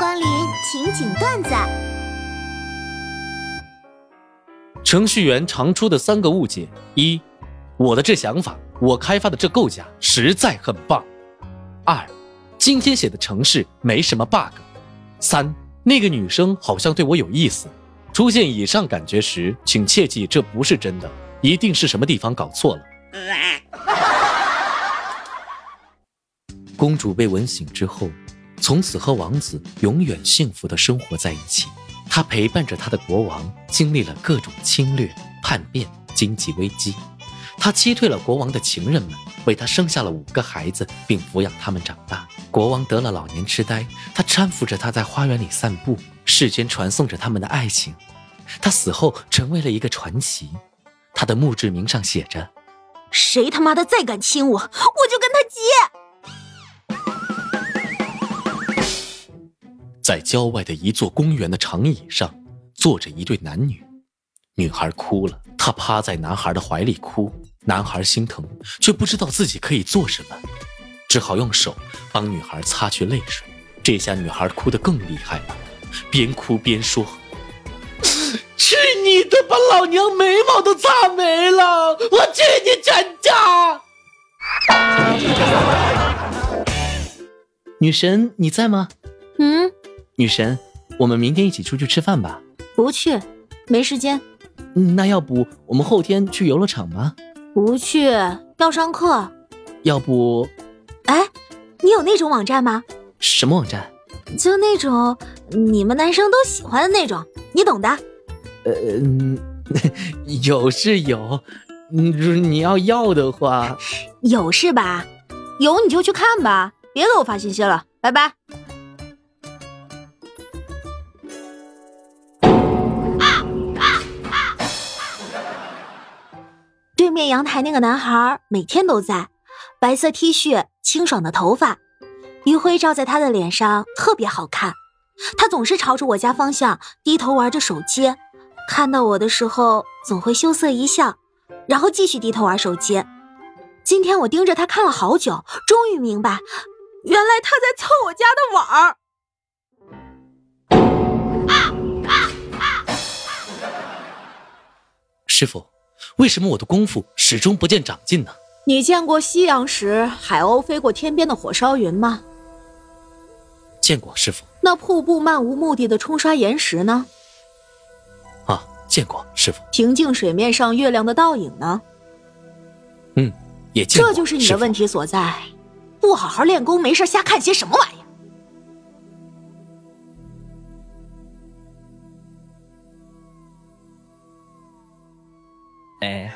光临情景段子。程序员常出的三个误解：一，我的这想法，我开发的这构架实在很棒；二，今天写的程式没什么 bug；三，那个女生好像对我有意思。出现以上感觉时，请切记这不是真的，一定是什么地方搞错了。公主被吻醒之后，从此和王子永远幸福的生活在一起。她陪伴着她的国王，经历了各种侵略、叛变、经济危机。她击退了国王的情人们，为他生下了五个孩子，并抚养他们长大。国王得了老年痴呆，他搀扶着他在花园里散步，世间传颂着他们的爱情。他死后成为了一个传奇，他的墓志铭上写着：“谁他妈的再敢亲我，我就在郊外的一座公园的长椅上，坐着一对男女。女孩哭了，她趴在男孩的怀里哭。男孩心疼，却不知道自己可以做什么，只好用手帮女孩擦去泪水。这下女孩哭得更厉害了，边哭边说：“去你的，把老娘眉毛都擦没了！我去你全家！”女神，你在吗？嗯。女神，我们明天一起出去吃饭吧。不去，没时间。那要不我们后天去游乐场吧？不去，要上课。要不，哎，你有那种网站吗？什么网站？就那种你们男生都喜欢的那种，你懂的。呃，有是有，嗯，你要要的话，有是吧？有你就去看吧，别给我发信息了，拜拜。面阳台那个男孩每天都在，白色 T 恤，清爽的头发，余晖照在他的脸上特别好看。他总是朝着我家方向低头玩着手机，看到我的时候总会羞涩一笑，然后继续低头玩手机。今天我盯着他看了好久，终于明白，原来他在蹭我家的网儿。师傅。为什么我的功夫始终不见长进呢？你见过夕阳时海鸥飞过天边的火烧云吗？见过，师傅。那瀑布漫无目的的冲刷岩石呢？啊，见过，师傅。平静水面上月亮的倒影呢？嗯，也见过。这就是你的问题所在，不好好练功，没事瞎看些什么玩意？哎。